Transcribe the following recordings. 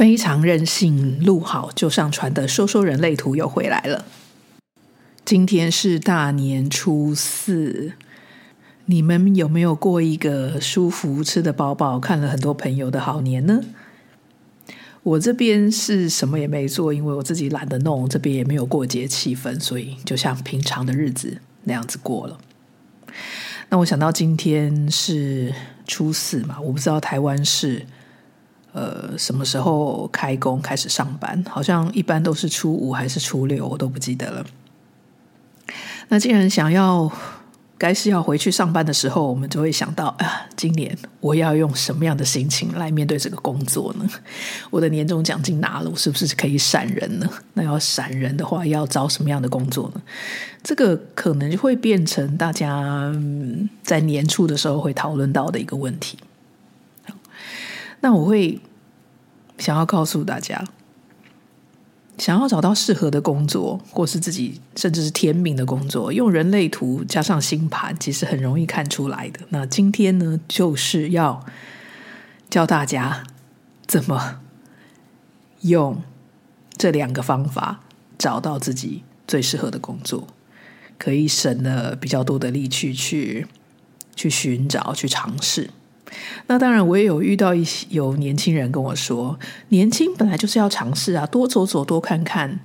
非常任性，录好就上传的说说人类图又回来了。今天是大年初四，你们有没有过一个舒服、吃得饱饱、看了很多朋友的好年呢？我这边是什么也没做，因为我自己懒得弄，这边也没有过节气氛，所以就像平常的日子那样子过了。那我想到今天是初四嘛，我不知道台湾是。呃，什么时候开工开始上班？好像一般都是初五还是初六，我都不记得了。那既然想要该是要回去上班的时候，我们就会想到啊，今年我要用什么样的心情来面对这个工作呢？我的年终奖金拿了，我是不是可以闪人呢？那要闪人的话，要找什么样的工作呢？这个可能就会变成大家在年初的时候会讨论到的一个问题。那我会想要告诉大家，想要找到适合的工作，或是自己甚至是天命的工作，用人类图加上星盘，其实很容易看出来的。那今天呢，就是要教大家怎么用这两个方法找到自己最适合的工作，可以省了比较多的力气去去寻找、去尝试。那当然，我也有遇到一些有年轻人跟我说，年轻本来就是要尝试啊，多走走，多看看，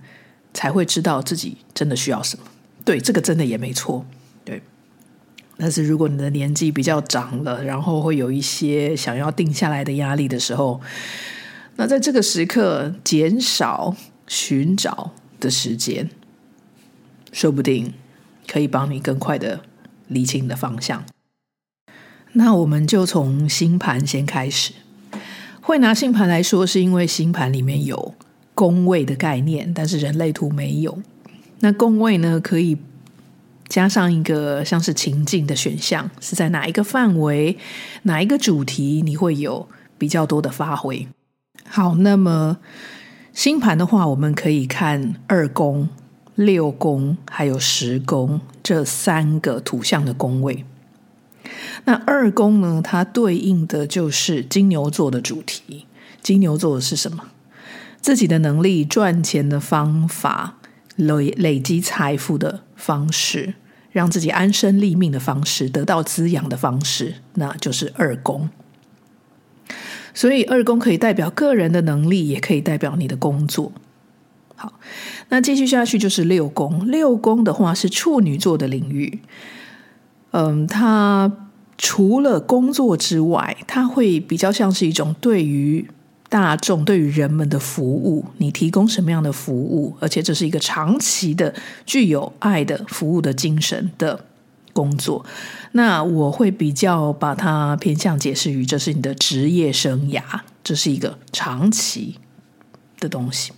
才会知道自己真的需要什么。对，这个真的也没错。对，但是如果你的年纪比较长了，然后会有一些想要定下来的压力的时候，那在这个时刻减少寻找的时间，说不定可以帮你更快的理清你的方向。那我们就从星盘先开始。会拿星盘来说，是因为星盘里面有宫位的概念，但是人类图没有。那宫位呢，可以加上一个像是情境的选项，是在哪一个范围、哪一个主题，你会有比较多的发挥。好，那么星盘的话，我们可以看二宫、六宫还有十宫这三个图像的宫位。那二宫呢？它对应的就是金牛座的主题。金牛座是什么？自己的能力、赚钱的方法、累累积财富的方式，让自己安身立命的方式，得到滋养的方式，那就是二宫。所以二宫可以代表个人的能力，也可以代表你的工作。好，那继续下去就是六宫。六宫的话是处女座的领域。嗯，它。除了工作之外，它会比较像是一种对于大众、对于人们的服务。你提供什么样的服务？而且这是一个长期的、具有爱的服务的精神的工作。那我会比较把它偏向解释于，这是你的职业生涯，这是一个长期的东西。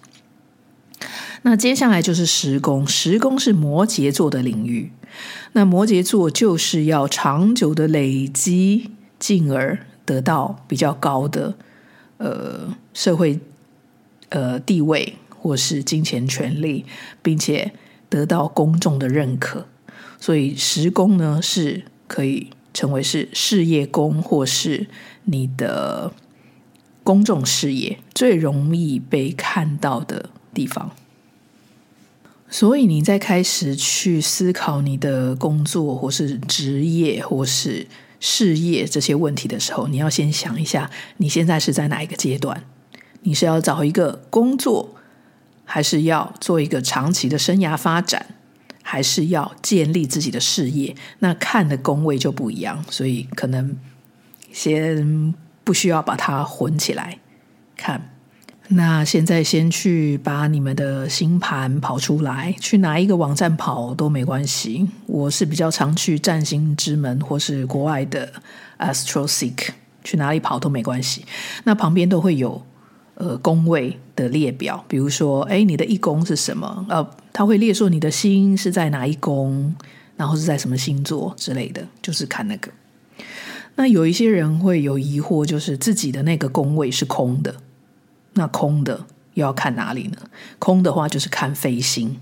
那接下来就是十宫，十宫是摩羯座的领域。那摩羯座就是要长久的累积，进而得到比较高的呃社会呃地位或是金钱权利，并且得到公众的认可。所以十宫呢是可以成为是事业宫，或是你的公众事业最容易被看到的地方。所以你在开始去思考你的工作，或是职业，或是事业这些问题的时候，你要先想一下，你现在是在哪一个阶段？你是要找一个工作，还是要做一个长期的生涯发展，还是要建立自己的事业？那看的宫位就不一样，所以可能先不需要把它混起来看。那现在先去把你们的星盘跑出来，去哪一个网站跑都没关系。我是比较常去占星之门或是国外的 AstroSeek，去哪里跑都没关系。那旁边都会有呃宫位的列表，比如说，哎，你的一宫是什么？呃，它会列说你的星是在哪一宫，然后是在什么星座之类的，就是看那个。那有一些人会有疑惑，就是自己的那个宫位是空的。那空的又要看哪里呢？空的话就是看飞星。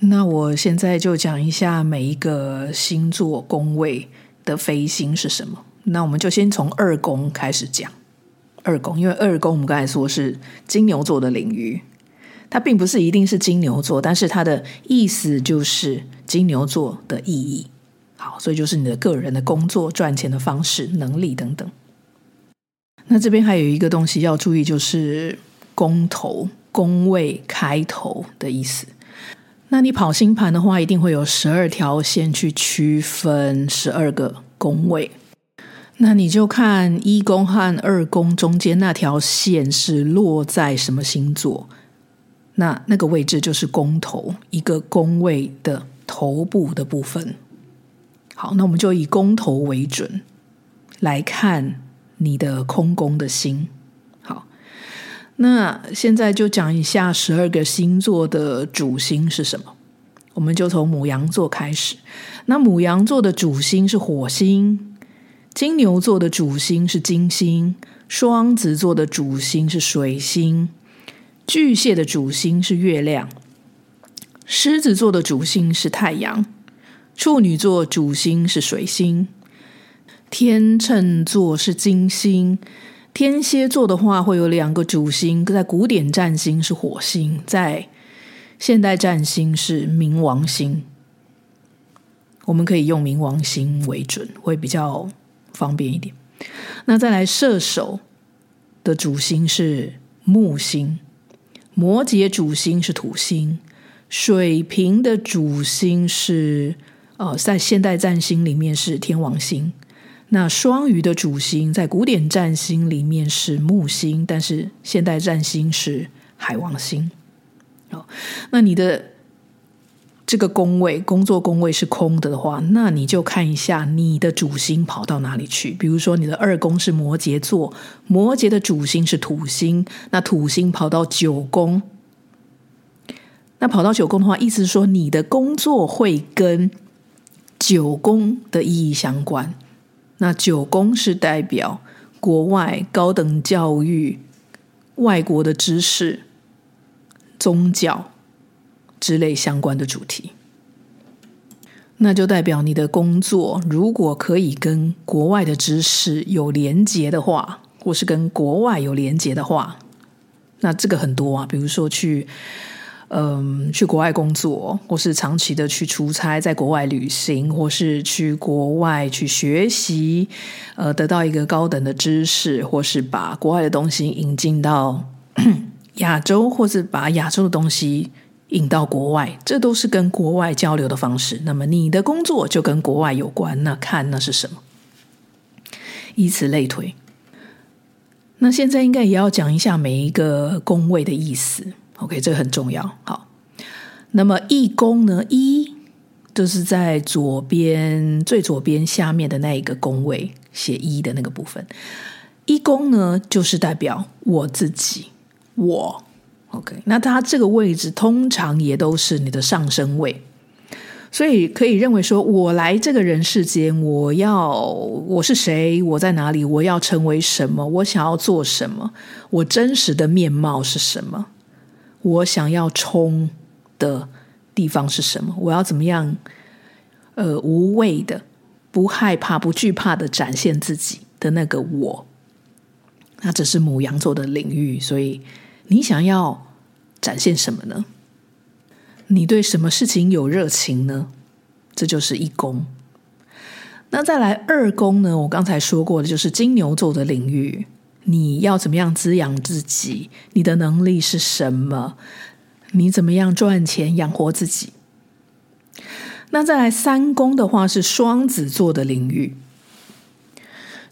那我现在就讲一下每一个星座宫位的飞星是什么。那我们就先从二宫开始讲。二宫，因为二宫我们刚才说是金牛座的领域，它并不是一定是金牛座，但是它的意思就是金牛座的意义。好，所以就是你的个人的工作、赚钱的方式、能力等等。那这边还有一个东西要注意，就是宫头、宫位开头的意思。那你跑星盘的话，一定会有十二条线去区分十二个宫位。那你就看一宫和二宫中间那条线是落在什么星座，那那个位置就是宫头，一个宫位的头部的部分。好，那我们就以宫头为准来看你的空宫的心。好，那现在就讲一下十二个星座的主星是什么。我们就从牡羊座开始。那牡羊座的主星是火星。金牛座的主星是金星，双子座的主星是水星，巨蟹的主星是月亮，狮子座的主星是太阳，处女座主星是水星，天秤座是金星，天蝎座的话会有两个主星，在古典占星是火星，在现代占星是冥王星。我们可以用冥王星为准，会比较。方便一点。那再来，射手的主星是木星，摩羯主星是土星，水瓶的主星是呃，在现代占星里面是天王星。那双鱼的主星在古典占星里面是木星，但是现代占星是海王星。好，那你的。这个宫位，工作宫位是空的的话，那你就看一下你的主星跑到哪里去。比如说，你的二宫是摩羯座，摩羯的主星是土星，那土星跑到九宫，那跑到九宫的话，意思是说你的工作会跟九宫的意义相关。那九宫是代表国外高等教育、外国的知识、宗教。之类相关的主题，那就代表你的工作如果可以跟国外的知识有连结的话，或是跟国外有连结的话，那这个很多啊，比如说去，嗯，去国外工作，或是长期的去出差，在国外旅行，或是去国外去学习，呃，得到一个高等的知识，或是把国外的东西引进到 亚洲，或是把亚洲的东西。引到国外，这都是跟国外交流的方式。那么你的工作就跟国外有关，那看那是什么？以此类推。那现在应该也要讲一下每一个工位的意思。OK，这个很重要。好，那么一宫呢？一就是在左边最左边下面的那一个宫位，写一的那个部分。一宫呢，就是代表我自己，我。OK，那它这个位置通常也都是你的上升位，所以可以认为说，我来这个人世间，我要我是谁，我在哪里，我要成为什么，我想要做什么，我真实的面貌是什么，我想要冲的地方是什么，我要怎么样，呃，无畏的、不害怕、不惧怕的展现自己的那个我，那这是母羊座的领域，所以。你想要展现什么呢？你对什么事情有热情呢？这就是一宫。那再来二宫呢？我刚才说过的，就是金牛座的领域。你要怎么样滋养自己？你的能力是什么？你怎么样赚钱养活自己？那再来三宫的话，是双子座的领域。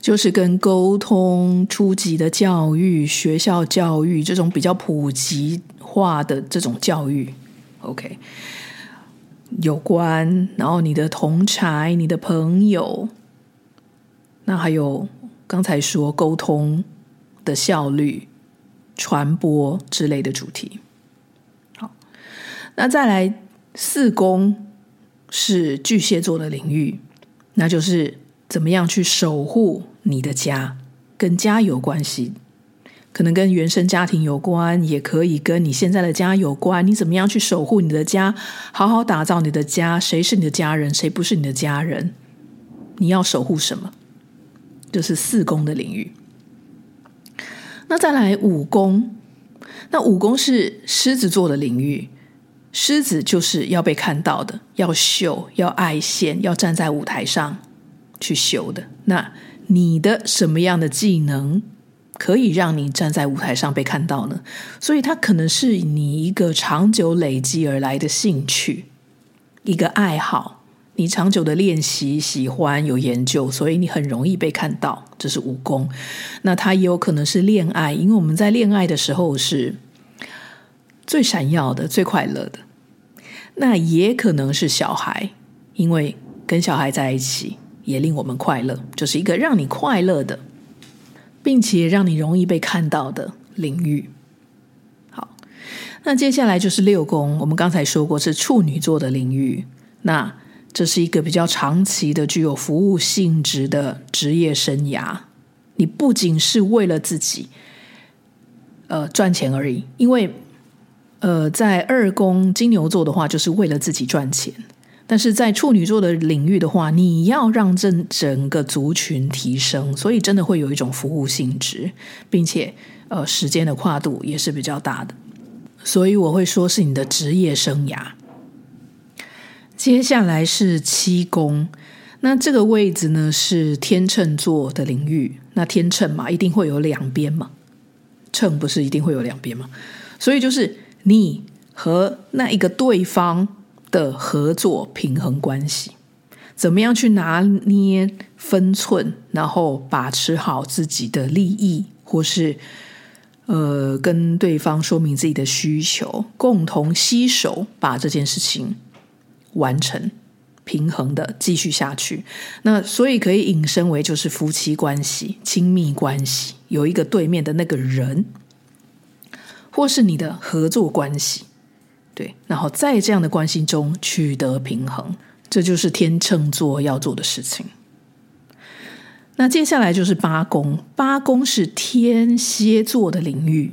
就是跟沟通、初级的教育、学校教育这种比较普及化的这种教育，OK，有关。然后你的同侪、你的朋友，那还有刚才说沟通的效率、传播之类的主题。好，那再来四宫是巨蟹座的领域，那就是怎么样去守护。你的家跟家有关系，可能跟原生家庭有关，也可以跟你现在的家有关。你怎么样去守护你的家，好好打造你的家？谁是你的家人，谁不是你的家人？你要守护什么？这、就是四宫的领域。那再来五宫，那五宫是狮子座的领域，狮子就是要被看到的，要秀，要爱现，要站在舞台上去秀的。那你的什么样的技能可以让你站在舞台上被看到呢？所以它可能是你一个长久累积而来的兴趣，一个爱好。你长久的练习、喜欢、有研究，所以你很容易被看到，这是五宫。那它也有可能是恋爱，因为我们在恋爱的时候是最闪耀的、最快乐的。那也可能是小孩，因为跟小孩在一起也令我们快乐，就是一个让你快乐的，并且让你容易被看到的领域。好，那接下来就是六宫，我们刚才说过是处女座的领域。那这是一个比较长期的、具有服务性质的职业生涯。你不仅是为了自己，呃，赚钱而已。因为，呃，在二宫金牛座的话，就是为了自己赚钱；但是在处女座的领域的话，你要让这整个族群提升，所以真的会有一种服务性质，并且，呃，时间的跨度也是比较大的。所以我会说是你的职业生涯。接下来是七宫，那这个位置呢是天秤座的领域。那天秤嘛，一定会有两边嘛，秤不是一定会有两边嘛，所以就是你和那一个对方的合作平衡关系，怎么样去拿捏分寸，然后把持好自己的利益，或是呃跟对方说明自己的需求，共同携手把这件事情。完成平衡的继续下去，那所以可以引申为就是夫妻关系、亲密关系，有一个对面的那个人，或是你的合作关系，对，然后在这样的关系中取得平衡，这就是天秤座要做的事情。那接下来就是八宫，八宫是天蝎座的领域。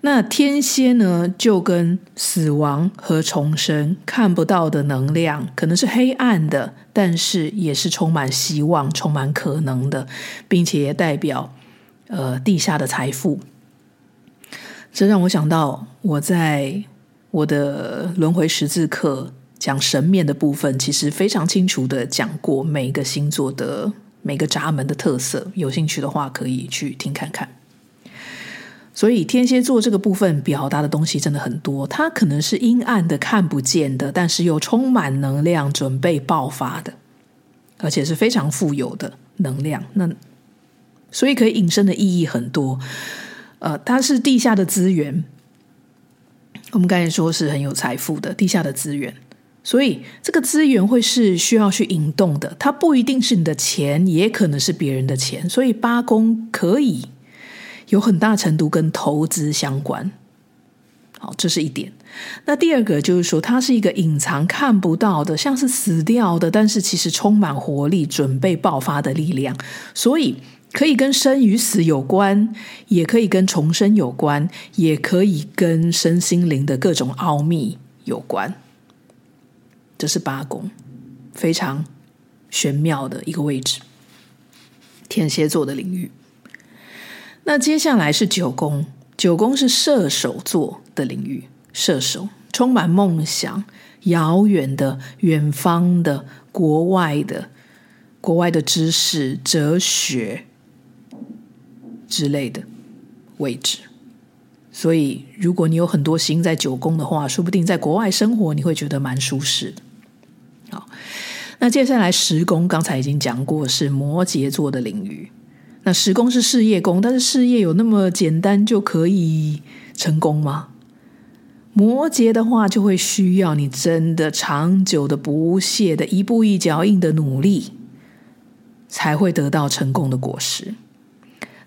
那天蝎呢，就跟死亡和重生看不到的能量，可能是黑暗的，但是也是充满希望、充满可能的，并且也代表呃地下的财富。这让我想到，我在我的轮回十字课讲神面的部分，其实非常清楚的讲过每一个星座的每个闸门的特色。有兴趣的话，可以去听看看。所以天蝎座这个部分表达的东西真的很多，它可能是阴暗的、看不见的，但是又充满能量、准备爆发的，而且是非常富有的能量。那所以可以引申的意义很多。呃，它是地下的资源，我们刚才说是很有财富的地下的资源，所以这个资源会是需要去引动的，它不一定是你的钱，也可能是别人的钱。所以八宫可以。有很大程度跟投资相关，好，这是一点。那第二个就是说，它是一个隐藏看不到的，像是死掉的，但是其实充满活力、准备爆发的力量。所以可以跟生与死有关，也可以跟重生有关，也可以跟身心灵的各种奥秘有关。这是八宫，非常玄妙的一个位置，天蝎座的领域。那接下来是九宫，九宫是射手座的领域，射手充满梦想、遥远的、远方的、国外的、国外的知识、哲学之类的位置。所以，如果你有很多星在九宫的话，说不定在国外生活你会觉得蛮舒适的。好，那接下来十宫，刚才已经讲过，是摩羯座的领域。那十宫是事业宫，但是事业有那么简单就可以成功吗？摩羯的话就会需要你真的长久的、不懈的、一步一脚印的努力，才会得到成功的果实。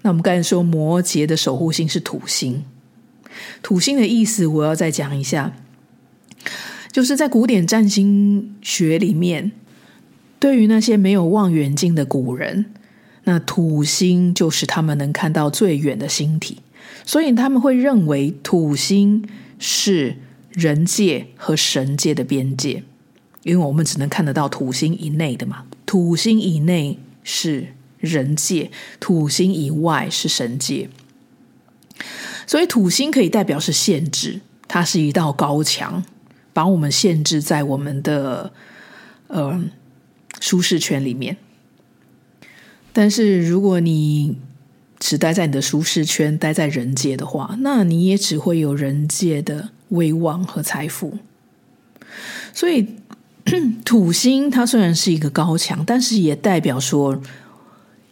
那我们刚才说摩羯的守护星是土星，土星的意思我要再讲一下，就是在古典占星学里面，对于那些没有望远镜的古人。那土星就是他们能看到最远的星体，所以他们会认为土星是人界和神界的边界，因为我们只能看得到土星以内的嘛。土星以内是人界，土星以外是神界。所以土星可以代表是限制，它是一道高墙，把我们限制在我们的呃舒适圈里面。但是如果你只待在你的舒适圈，待在人界的话，那你也只会有人界的威望和财富。所以 土星它虽然是一个高墙，但是也代表说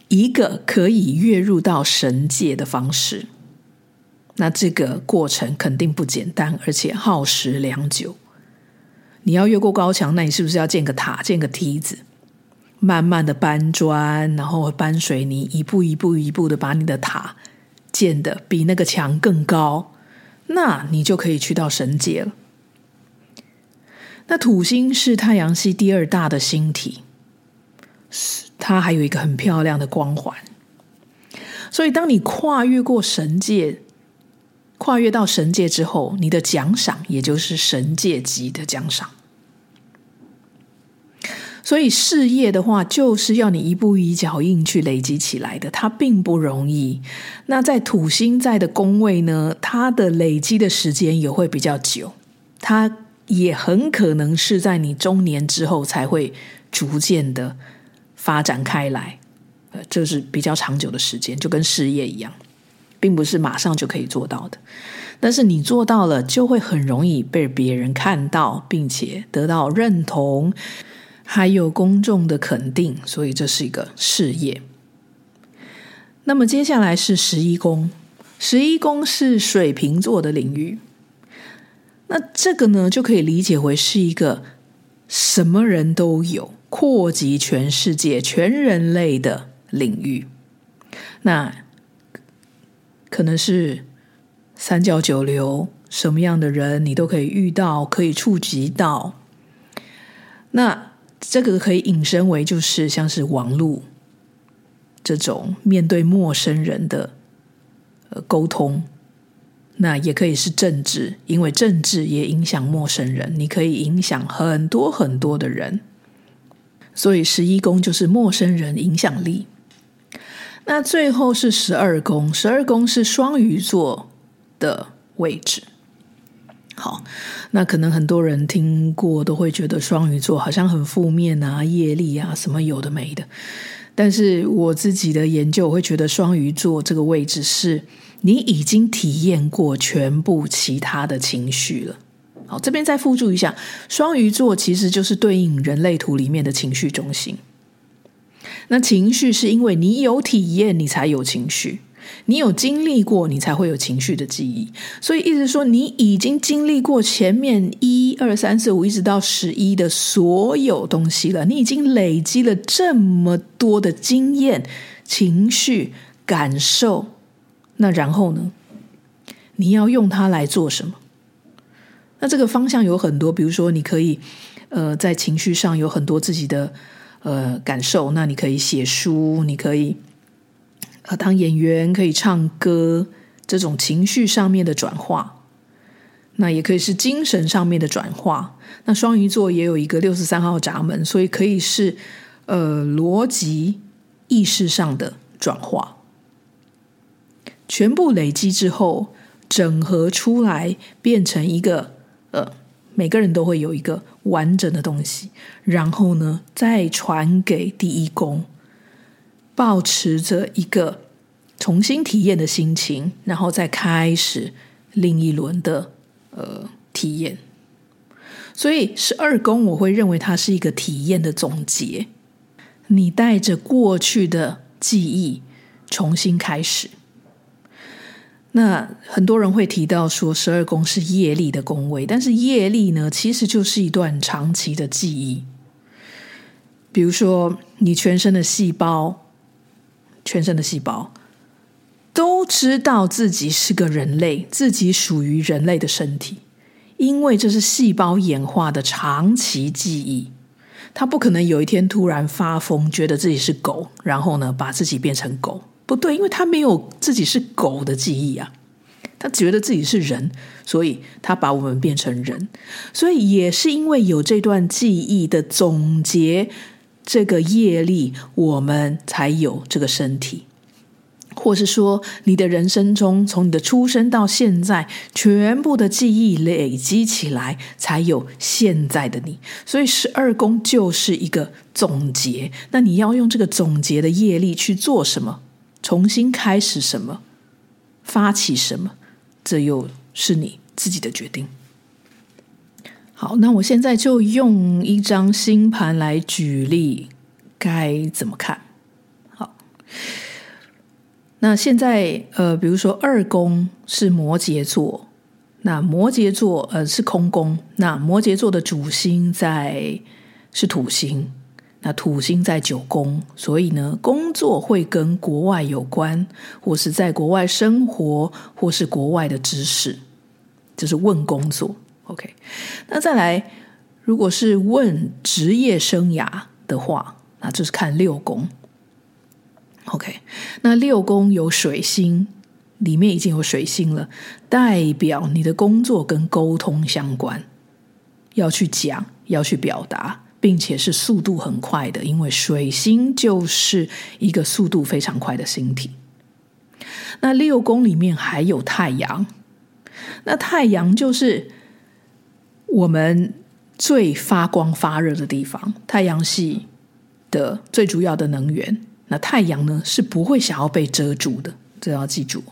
一个可以跃入到神界的方式。那这个过程肯定不简单，而且耗时良久。你要越过高墙，那你是不是要建个塔、建个梯子，慢慢的搬砖，然后搬水泥，一步一步一步的把你的塔建得比那个墙更高？那你就可以去到神界了。那土星是太阳系第二大的星体，它还有一个很漂亮的光环。所以，当你跨越过神界，跨越到神界之后，你的奖赏也就是神界级的奖赏。所以事业的话，就是要你一步一脚印去累积起来的，它并不容易。那在土星在的宫位呢，它的累积的时间也会比较久，它也很可能是在你中年之后才会逐渐的发展开来，呃，这是比较长久的时间，就跟事业一样。并不是马上就可以做到的，但是你做到了，就会很容易被别人看到，并且得到认同，还有公众的肯定，所以这是一个事业。那么接下来是十一宫，十一宫是水瓶座的领域，那这个呢，就可以理解为是一个什么人都有，扩及全世界、全人类的领域。那可能是三教九流，什么样的人你都可以遇到，可以触及到。那这个可以引申为，就是像是网络这种面对陌生人的呃沟通。那也可以是政治，因为政治也影响陌生人，你可以影响很多很多的人。所以十一宫就是陌生人影响力。那最后是十二宫，十二宫是双鱼座的位置。好，那可能很多人听过都会觉得双鱼座好像很负面啊、业力啊什么有的没的。但是我自己的研究，我会觉得双鱼座这个位置是你已经体验过全部其他的情绪了。好，这边再附注一下，双鱼座其实就是对应人类图里面的情绪中心。那情绪是因为你有体验，你才有情绪；你有经历过，你才会有情绪的记忆。所以，意思说，你已经经历过前面一二三四五一直到十一的所有东西了。你已经累积了这么多的经验、情绪、感受。那然后呢？你要用它来做什么？那这个方向有很多，比如说，你可以呃，在情绪上有很多自己的。呃，感受，那你可以写书，你可以呃当演员，可以唱歌，这种情绪上面的转化，那也可以是精神上面的转化。那双鱼座也有一个六十三号闸门，所以可以是呃逻辑意识上的转化，全部累积之后整合出来，变成一个呃。每个人都会有一个完整的东西，然后呢，再传给第一宫，抱持着一个重新体验的心情，然后再开始另一轮的呃体验。所以十二宫，我会认为它是一个体验的总结。你带着过去的记忆重新开始。那很多人会提到说，十二宫是业力的宫位，但是业力呢，其实就是一段长期的记忆。比如说，你全身的细胞，全身的细胞都知道自己是个人类，自己属于人类的身体，因为这是细胞演化的长期记忆。他不可能有一天突然发疯，觉得自己是狗，然后呢，把自己变成狗。不对，因为他没有自己是狗的记忆啊，他觉得自己是人，所以他把我们变成人。所以也是因为有这段记忆的总结，这个业力，我们才有这个身体。或是说你的人生中，从你的出生到现在，全部的记忆累积起来，才有现在的你。所以十二宫就是一个总结。那你要用这个总结的业力去做什么？重新开始什么？发起什么？这又是你自己的决定。好，那我现在就用一张星盘来举例，该怎么看？好。那现在，呃，比如说二宫是摩羯座，那摩羯座呃是空宫，那摩羯座的主星在是土星，那土星在九宫，所以呢，工作会跟国外有关，或是在国外生活，或是国外的知识，就是问工作。OK，那再来，如果是问职业生涯的话，那就是看六宫。OK，那六宫有水星，里面已经有水星了，代表你的工作跟沟通相关，要去讲，要去表达，并且是速度很快的，因为水星就是一个速度非常快的星体。那六宫里面还有太阳，那太阳就是我们最发光发热的地方，太阳系的最主要的能源。那太阳呢，是不会想要被遮住的，这要记住。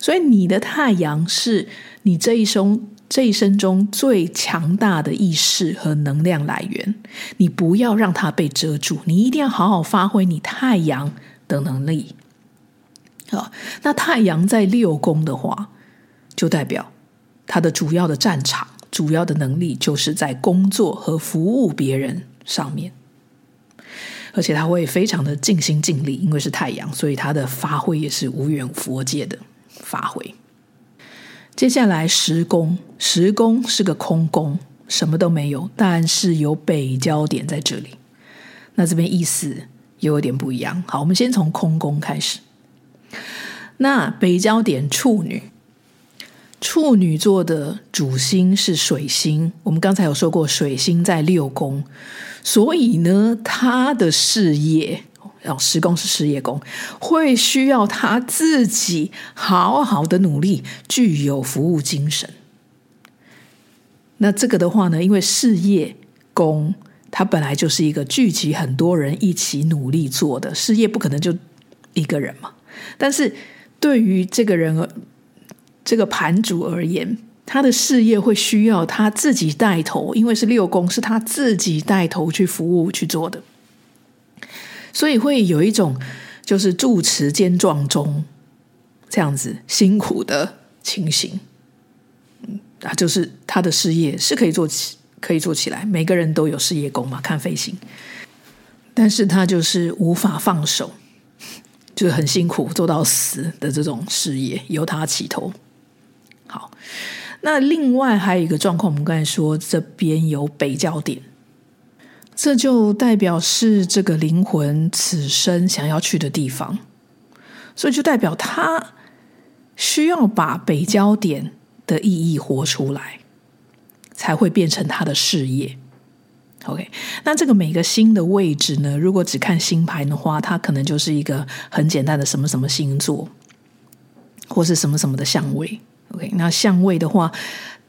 所以你的太阳是你这一生这一生中最强大的意识和能量来源，你不要让它被遮住，你一定要好好发挥你太阳的能力。好，那太阳在六宫的话，就代表它的主要的战场、主要的能力就是在工作和服务别人上面。而且他会非常的尽心尽力，因为是太阳，所以他的发挥也是无远佛界的发挥。接下来十宫，十宫是个空宫，什么都没有，但是有北焦点在这里。那这边意思又有点不一样。好，我们先从空宫开始。那北焦点处女，处女座的主星是水星，我们刚才有说过，水星在六宫。所以呢，他的事业，然后十宫是事业宫，会需要他自己好好的努力，具有服务精神。那这个的话呢，因为事业宫，它本来就是一个聚集很多人一起努力做的事业，不可能就一个人嘛。但是对于这个人而，这个盘主而言，他的事业会需要他自己带头，因为是六宫，是他自己带头去服务去做的，所以会有一种就是住持兼撞钟这样子辛苦的情形。啊，就是他的事业是可以做起，可以做起来，每个人都有事业工嘛，看飞行，但是他就是无法放手，就是很辛苦做到死的这种事业，由他起头。好。那另外还有一个状况，我们刚才说这边有北焦点，这就代表是这个灵魂此生想要去的地方，所以就代表他需要把北焦点的意义活出来，才会变成他的事业。OK，那这个每个星的位置呢，如果只看星盘的话，它可能就是一个很简单的什么什么星座，或是什么什么的相位。OK，那相位的话，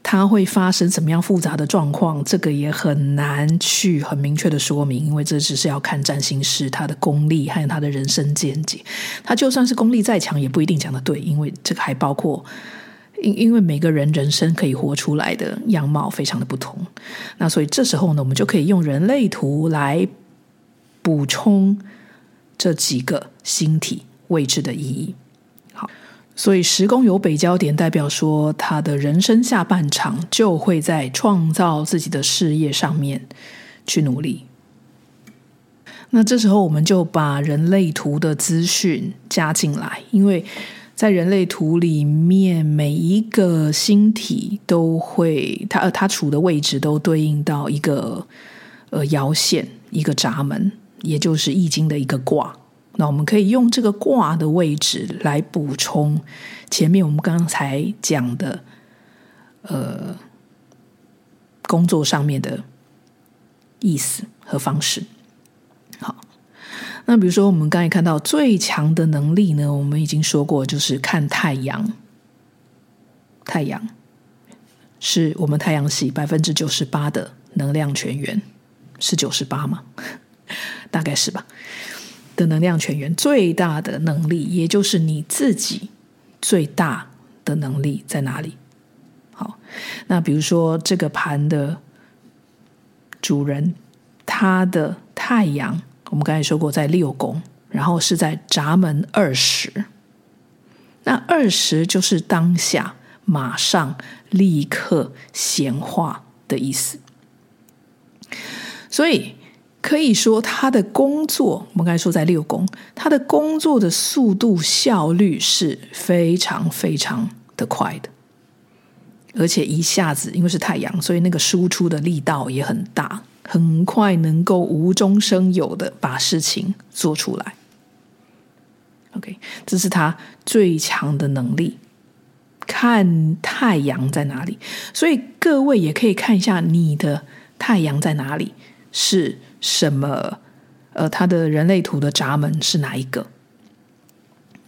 它会发生什么样复杂的状况？这个也很难去很明确的说明，因为这只是要看占星师他的功力还有他的人生见解。他就算是功力再强，也不一定讲的对，因为这个还包括，因因为每个人人生可以活出来的样貌非常的不同。那所以这时候呢，我们就可以用人类图来补充这几个星体位置的意义。所以十宫有北交点，代表说他的人生下半场就会在创造自己的事业上面去努力。那这时候我们就把人类图的资讯加进来，因为在人类图里面，每一个星体都会它呃它处的位置都对应到一个呃爻线，一个闸门，也就是易经的一个卦。那我们可以用这个卦的位置来补充前面我们刚才讲的，呃，工作上面的意思和方式。好，那比如说，我们刚才看到最强的能力呢，我们已经说过，就是看太阳。太阳是我们太阳系百分之九十八的能量泉源，是九十八吗？大概是吧。的能量泉源最大的能力，也就是你自己最大的能力在哪里？好，那比如说这个盘的主人，他的太阳，我们刚才说过在六宫，然后是在闸门二十。那二十就是当下、马上、立刻显化的意思。所以可以说，他的工作，我们刚才说在六宫，他的工作的速度效率是非常非常的快的。而且一下子，因为是太阳，所以那个输出的力道也很大，很快能够无中生有的把事情做出来。OK，这是他最强的能力。看太阳在哪里，所以各位也可以看一下你的太阳在哪里，是什么？呃，他的人类图的闸门是哪一个？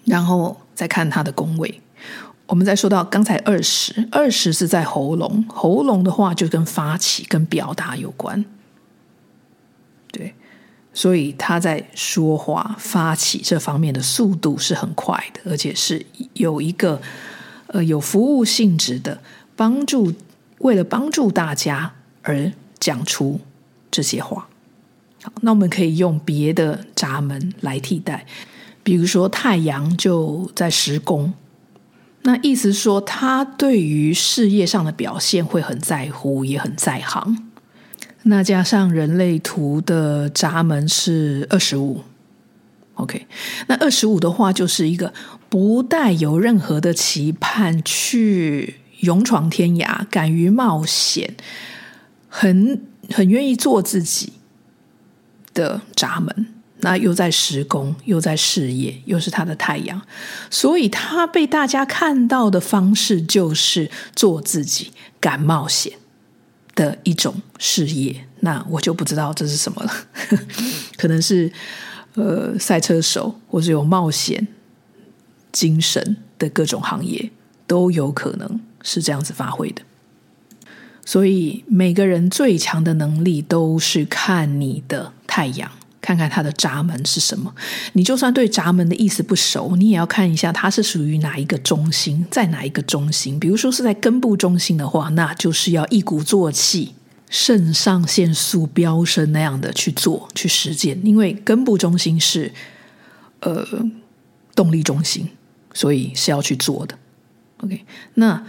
然后再看他的宫位。我们再说到刚才二十，二十是在喉咙，喉咙的话就跟发起、跟表达有关。对，所以他在说话、发起这方面的速度是很快的，而且是有一个呃有服务性质的，帮助为了帮助大家而讲出这些话。好，那我们可以用别的闸门来替代，比如说太阳就在十宫。那意思说，他对于事业上的表现会很在乎，也很在行。那加上人类图的闸门是二十五，OK，那二十五的话就是一个不带有任何的期盼，去勇闯天涯、敢于冒险、很很愿意做自己的闸门。那又在施工，又在事业，又是他的太阳，所以他被大家看到的方式就是做自己、敢冒险的一种事业。那我就不知道这是什么了，可能是呃赛车手，或是有冒险精神的各种行业都有可能是这样子发挥的。所以每个人最强的能力都是看你的太阳。看看它的闸门是什么？你就算对闸门的意思不熟，你也要看一下它是属于哪一个中心，在哪一个中心。比如说是在根部中心的话，那就是要一鼓作气、肾上腺素飙升那样的去做、去实践。因为根部中心是呃动力中心，所以是要去做的。OK，那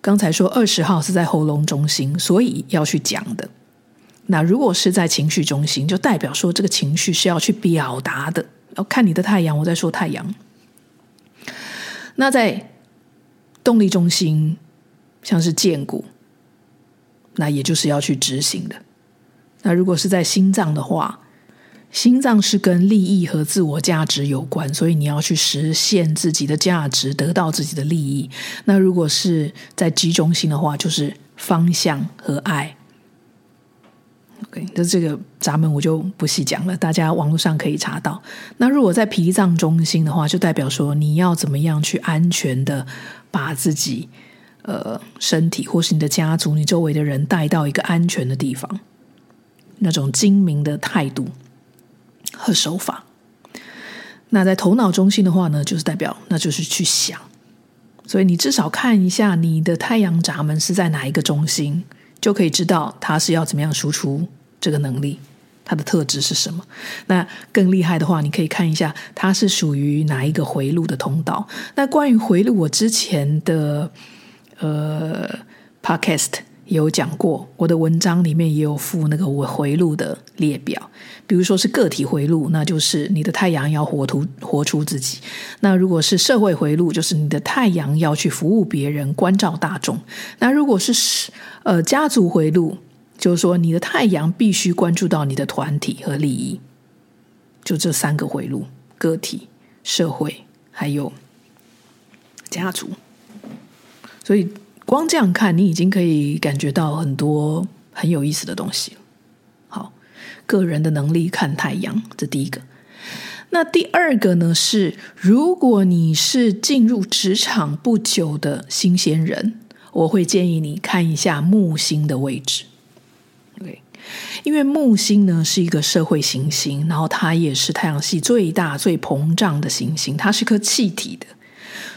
刚才说二十号是在喉咙中心，所以要去讲的。那如果是在情绪中心，就代表说这个情绪是要去表达的。要看你的太阳，我在说太阳。那在动力中心，像是荐骨，那也就是要去执行的。那如果是在心脏的话，心脏是跟利益和自我价值有关，所以你要去实现自己的价值，得到自己的利益。那如果是在集中心的话，就是方向和爱。OK，那这个闸门我就不细讲了，大家网络上可以查到。那如果在脾脏中心的话，就代表说你要怎么样去安全的把自己呃身体或是你的家族、你周围的人带到一个安全的地方，那种精明的态度和手法。那在头脑中心的话呢，就是代表那就是去想，所以你至少看一下你的太阳闸门是在哪一个中心。就可以知道它是要怎么样输出这个能力，它的特质是什么。那更厉害的话，你可以看一下它是属于哪一个回路的通道。那关于回路，我之前的呃 podcast。有讲过，我的文章里面也有附那个我回路的列表。比如说是个体回路，那就是你的太阳要活出活出自己；那如果是社会回路，就是你的太阳要去服务别人、关照大众；那如果是呃家族回路，就是说你的太阳必须关注到你的团体和利益。就这三个回路：个体、社会，还有家族。所以。光这样看，你已经可以感觉到很多很有意思的东西。个人的能力看太阳，这第一个。那第二个呢是，如果你是进入职场不久的新鲜人，我会建议你看一下木星的位置。OK，因为木星呢是一个社会行星，然后它也是太阳系最大、最膨胀的行星，它是颗气体的，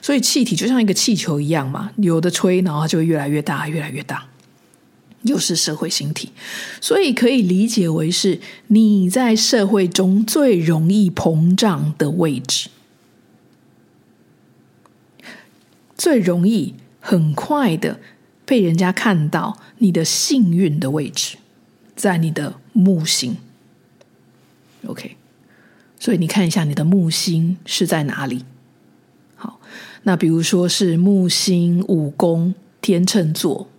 所以气体就像一个气球一样嘛，有的吹，然后它就会越来越大，越来越大。又是社会星体，所以可以理解为是你在社会中最容易膨胀的位置，最容易很快的被人家看到你的幸运的位置，在你的木星。OK，所以你看一下你的木星是在哪里？好，那比如说是木星五宫天秤座。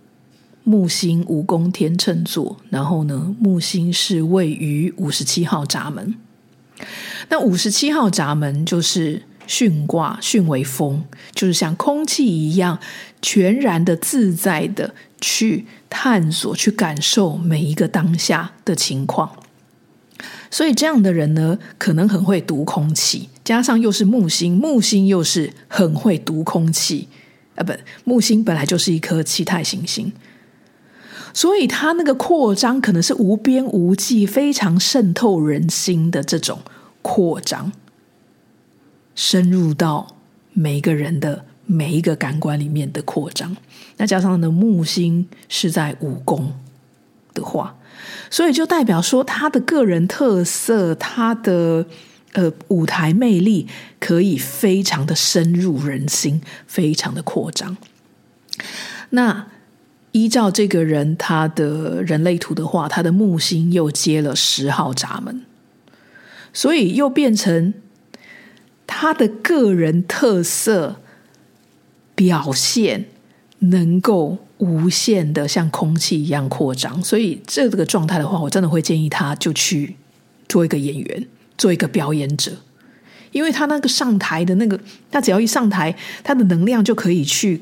木星五宫天秤座，然后呢，木星是位于五十七号闸门。那五十七号闸门就是巽卦，巽为风，就是像空气一样，全然的自在的去探索、去感受每一个当下的情况。所以这样的人呢，可能很会读空气，加上又是木星，木星又是很会读空气啊，不，木星本来就是一颗气态行星。所以他那个扩张可能是无边无际、非常渗透人心的这种扩张，深入到每一个人的每一个感官里面的扩张。那加上呢，木星是在五宫的话，所以就代表说他的个人特色、他的呃舞台魅力可以非常的深入人心，非常的扩张。那。依照这个人他的人类图的话，他的木星又接了十号闸门，所以又变成他的个人特色表现能够无限的像空气一样扩张。所以这个状态的话，我真的会建议他就去做一个演员，做一个表演者，因为他那个上台的那个，他只要一上台，他的能量就可以去。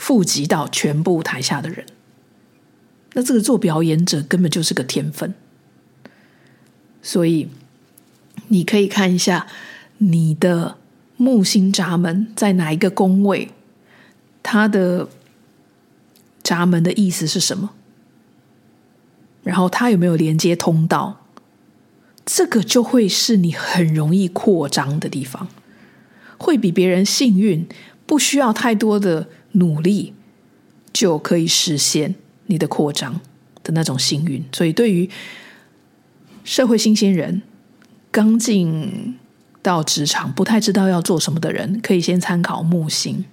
富集到全部台下的人，那这个做表演者根本就是个天分。所以你可以看一下你的木星闸门在哪一个宫位，它的闸门的意思是什么？然后它有没有连接通道？这个就会是你很容易扩张的地方，会比别人幸运，不需要太多的。努力就可以实现你的扩张的那种幸运，所以对于社会新鲜人刚进到职场不太知道要做什么的人，可以先参考木星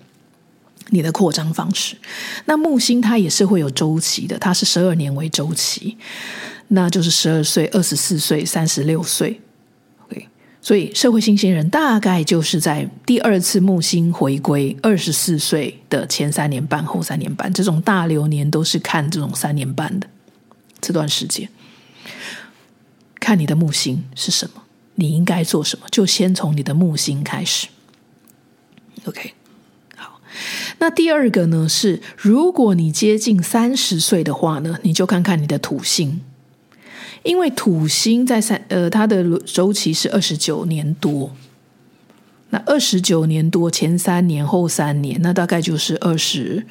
你的扩张方式。那木星它也是会有周期的，它是十二年为周期，那就是十二岁、二十四岁、三十六岁。所以，社会新鲜人大概就是在第二次木星回归二十四岁的前三年半、后三年半，这种大流年都是看这种三年半的这段时间。看你的木星是什么，你应该做什么，就先从你的木星开始。OK，好。那第二个呢是，如果你接近三十岁的话呢，你就看看你的土星。因为土星在三呃，它的周期是二十九年多，那二十九年多前三年后三年，那大概就是二十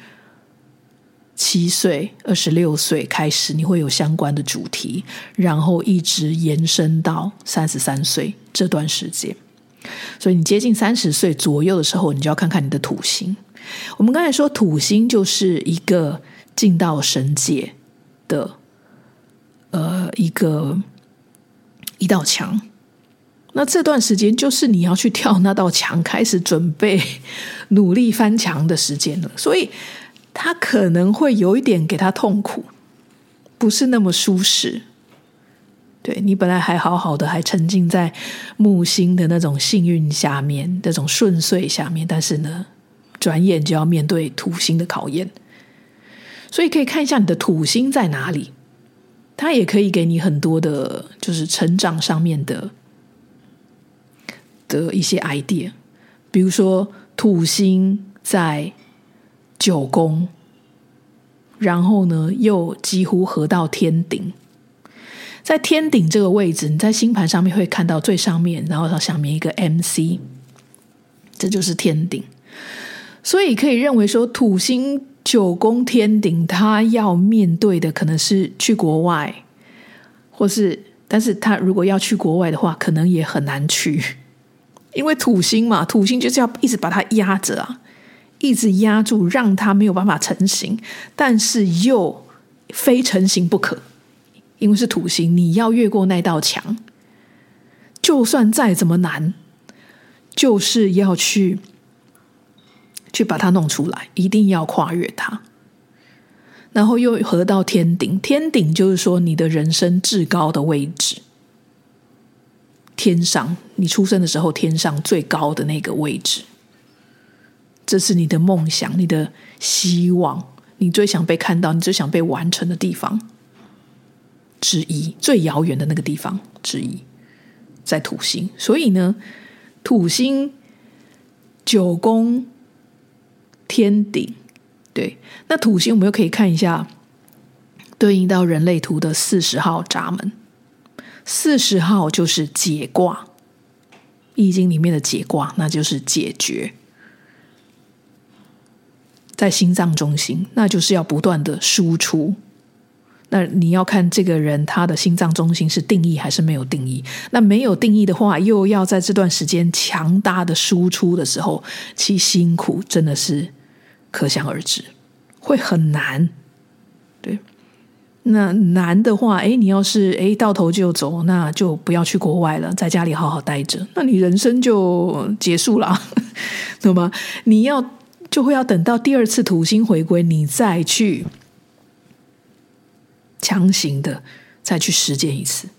七岁、二十六岁开始，你会有相关的主题，然后一直延伸到三十三岁这段时间。所以你接近三十岁左右的时候，你就要看看你的土星。我们刚才说土星就是一个进到神界的。呃，一个一道墙，那这段时间就是你要去跳那道墙，开始准备努力翻墙的时间了。所以，他可能会有一点给他痛苦，不是那么舒适。对，你本来还好好的，还沉浸在木星的那种幸运下面，那种顺遂下面，但是呢，转眼就要面对土星的考验。所以，可以看一下你的土星在哪里。它也可以给你很多的，就是成长上面的的一些 idea，比如说土星在九宫，然后呢又几乎合到天顶，在天顶这个位置，你在星盘上面会看到最上面，然后它下面一个 MC，这就是天顶。所以可以认为说，土星九宫天顶，他要面对的可能是去国外，或是，但是他如果要去国外的话，可能也很难去，因为土星嘛，土星就是要一直把它压着啊。一直压住，让它没有办法成型，但是又非成型不可，因为是土星，你要越过那道墙，就算再怎么难，就是要去去把它弄出来，一定要跨越它。然后又合到天顶，天顶就是说你的人生至高的位置，天上，你出生的时候天上最高的那个位置。这是你的梦想，你的希望，你最想被看到，你最想被完成的地方之一，最遥远的那个地方之一，在土星。所以呢，土星九宫天顶，对，那土星我们又可以看一下，对应到人类图的四十号闸门，四十号就是解卦，易经里面的解卦，那就是解决。在心脏中心，那就是要不断的输出。那你要看这个人他的心脏中心是定义还是没有定义。那没有定义的话，又要在这段时间强大的输出的时候，其辛苦真的是可想而知，会很难。对，那难的话，哎，你要是哎到头就走，那就不要去国外了，在家里好好待着，那你人生就结束了，懂吗？你要。就会要等到第二次土星回归，你再去强行的再去实践一次，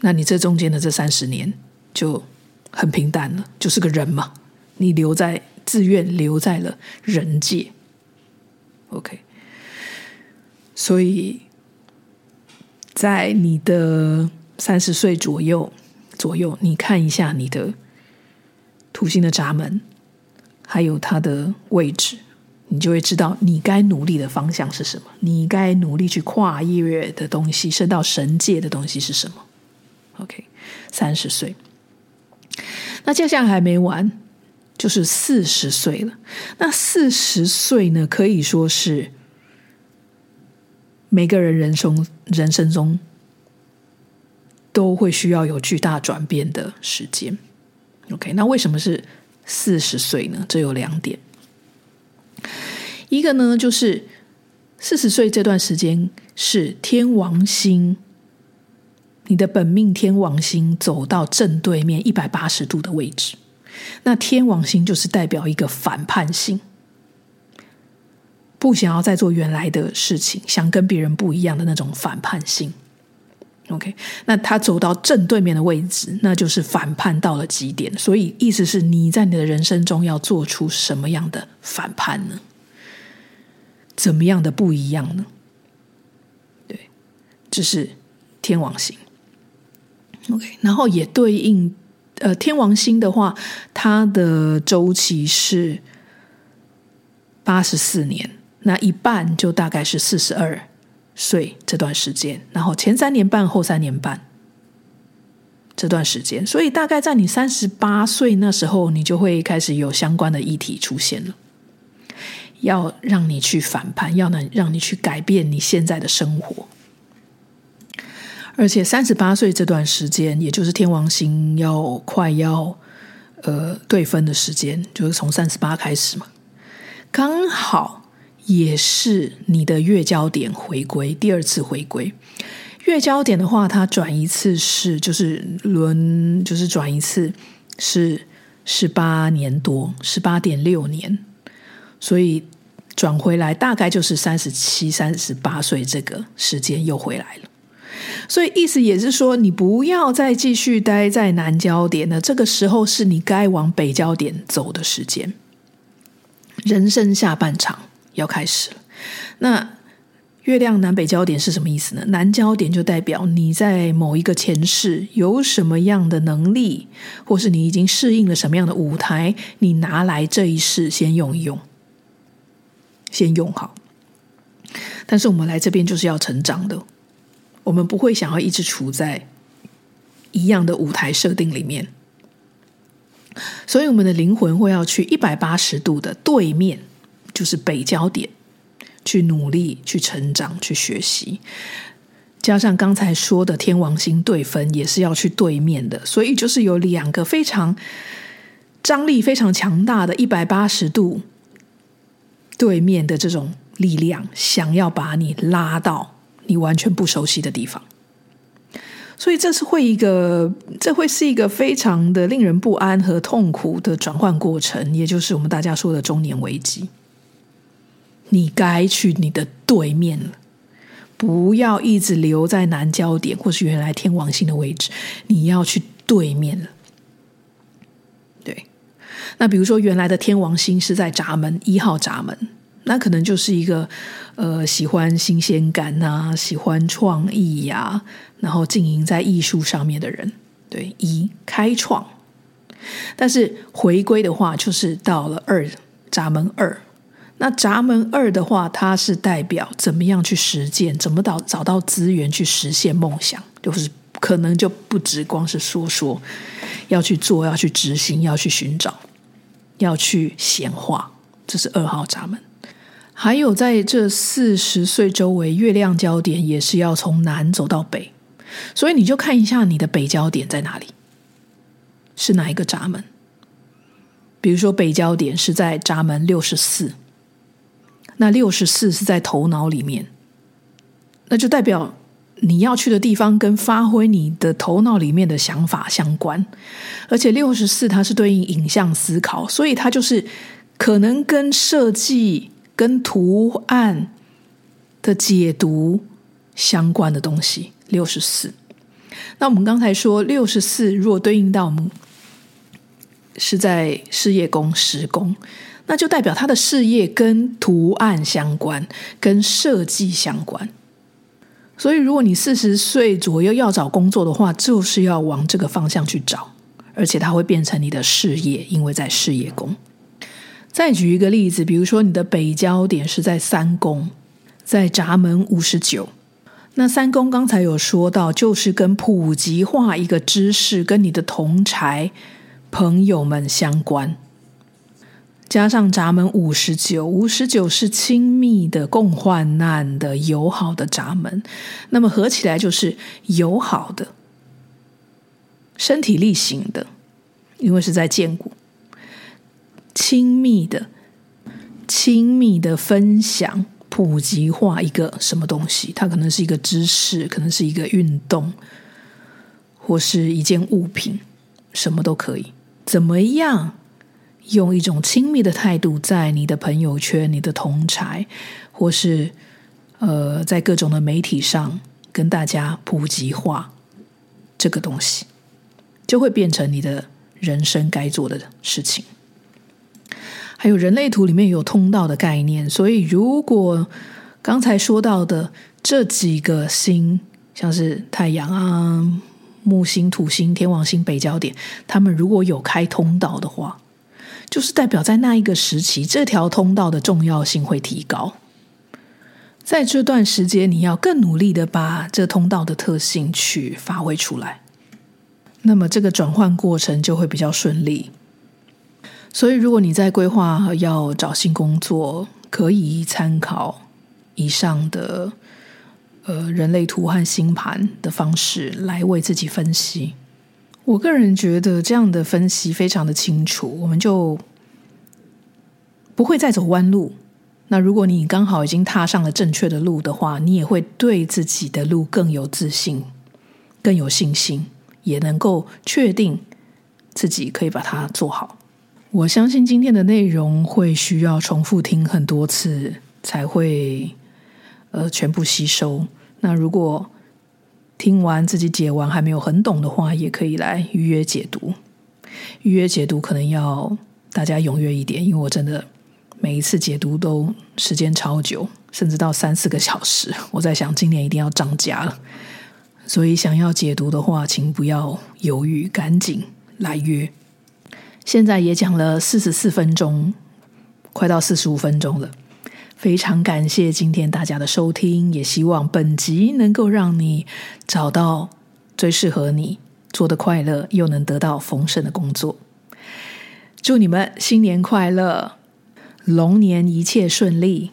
那你这中间的这三十年就很平淡了，就是个人嘛，你留在自愿留在了人界，OK，所以在你的三十岁左右左右，你看一下你的土星的闸门。还有它的位置，你就会知道你该努力的方向是什么，你该努力去跨越的东西，升到神界的东西是什么？OK，三十岁，那接下来还没完，就是四十岁了。那四十岁呢，可以说是每个人人生人生中都会需要有巨大转变的时间。OK，那为什么是？四十岁呢，这有两点。一个呢，就是四十岁这段时间是天王星，你的本命天王星走到正对面一百八十度的位置。那天王星就是代表一个反叛性，不想要再做原来的事情，想跟别人不一样的那种反叛性。OK，那他走到正对面的位置，那就是反叛到了极点。所以意思是你在你的人生中要做出什么样的反叛呢？怎么样的不一样呢？对，这是天王星。OK，然后也对应呃天王星的话，它的周期是八十四年，那一半就大概是四十二。岁这段时间，然后前三年半后三年半这段时间，所以大概在你三十八岁那时候，你就会开始有相关的议题出现了，要让你去反叛，要能让你去改变你现在的生活。而且三十八岁这段时间，也就是天王星要快要呃对分的时间，就是从三十八开始嘛，刚好。也是你的月焦点回归，第二次回归。月焦点的话，它转一次是就是轮，就是转一次是十八年多，十八点六年，所以转回来大概就是三十七、三十八岁这个时间又回来了。所以意思也是说，你不要再继续待在南焦点了，这个时候是你该往北焦点走的时间，人生下半场。要开始了，那月亮南北焦点是什么意思呢？南焦点就代表你在某一个前世有什么样的能力，或是你已经适应了什么样的舞台，你拿来这一世先用一用，先用好。但是我们来这边就是要成长的，我们不会想要一直处在一样的舞台设定里面，所以我们的灵魂会要去一百八十度的对面，就是北焦点，去努力、去成长、去学习。加上刚才说的天王星对分，也是要去对面的，所以就是有两个非常张力非常强大的一百八十度对面的这种力量，想要把你拉到你完全不熟悉的地方。所以这是会一个，这会是一个非常的令人不安和痛苦的转换过程，也就是我们大家说的中年危机。你该去你的对面了，不要一直留在南焦点或是原来天王星的位置，你要去对面了。对，那比如说原来的天王星是在闸门一号闸门，那可能就是一个呃喜欢新鲜感啊，喜欢创意呀、然后经营在艺术上面的人，对，一开创，但是回归的话，就是到了二闸门二。那闸门二的话，它是代表怎么样去实践，怎么到找到资源去实现梦想，就是可能就不只光是说说，要去做，要去执行，要去寻找，要去显化，这是二号闸门。还有在这四十岁周围，月亮焦点也是要从南走到北。所以你就看一下你的北焦点在哪里，是哪一个闸门？比如说北焦点是在闸门六十四，那六十四是在头脑里面，那就代表你要去的地方跟发挥你的头脑里面的想法相关，而且六十四它是对应影像思考，所以它就是可能跟设计、跟图案的解读相关的东西。六十四，那我们刚才说六十四，如果对应到我们是在事业宫时宫，那就代表他的事业跟图案相关，跟设计相关。所以，如果你四十岁左右要找工作的话，就是要往这个方向去找，而且它会变成你的事业，因为在事业宫。再举一个例子，比如说你的北焦点是在三宫，在闸门五十九。那三宫刚才有说到，就是跟普及化一个知识，跟你的同才朋友们相关。加上闸门五十九，五十九是亲密的、共患难的、友好的闸门。那么合起来就是友好的、身体力行的，因为是在荐骨。亲密的、亲密的分享。普及化一个什么东西，它可能是一个知识，可能是一个运动，或是一件物品，什么都可以。怎么样用一种亲密的态度，在你的朋友圈、你的同侪，或是呃，在各种的媒体上跟大家普及化这个东西，就会变成你的人生该做的事情。还有人类图里面有通道的概念，所以如果刚才说到的这几个星，像是太阳啊、木星、土星、天王星、北焦点，他们如果有开通道的话，就是代表在那一个时期，这条通道的重要性会提高。在这段时间，你要更努力的把这通道的特性去发挥出来，那么这个转换过程就会比较顺利。所以，如果你在规划要找新工作，可以参考以上的呃人类图和星盘的方式来为自己分析。我个人觉得这样的分析非常的清楚，我们就不会再走弯路。那如果你刚好已经踏上了正确的路的话，你也会对自己的路更有自信、更有信心，也能够确定自己可以把它做好。我相信今天的内容会需要重复听很多次才会呃全部吸收。那如果听完自己解完还没有很懂的话，也可以来预约解读。预约解读可能要大家踊跃一点，因为我真的每一次解读都时间超久，甚至到三四个小时。我在想今年一定要涨价了，所以想要解读的话，请不要犹豫，赶紧来约。现在也讲了四十四分钟，快到四十五分钟了。非常感谢今天大家的收听，也希望本集能够让你找到最适合你做的快乐又能得到丰盛的工作。祝你们新年快乐，龙年一切顺利。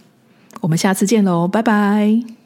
我们下次见喽，拜拜。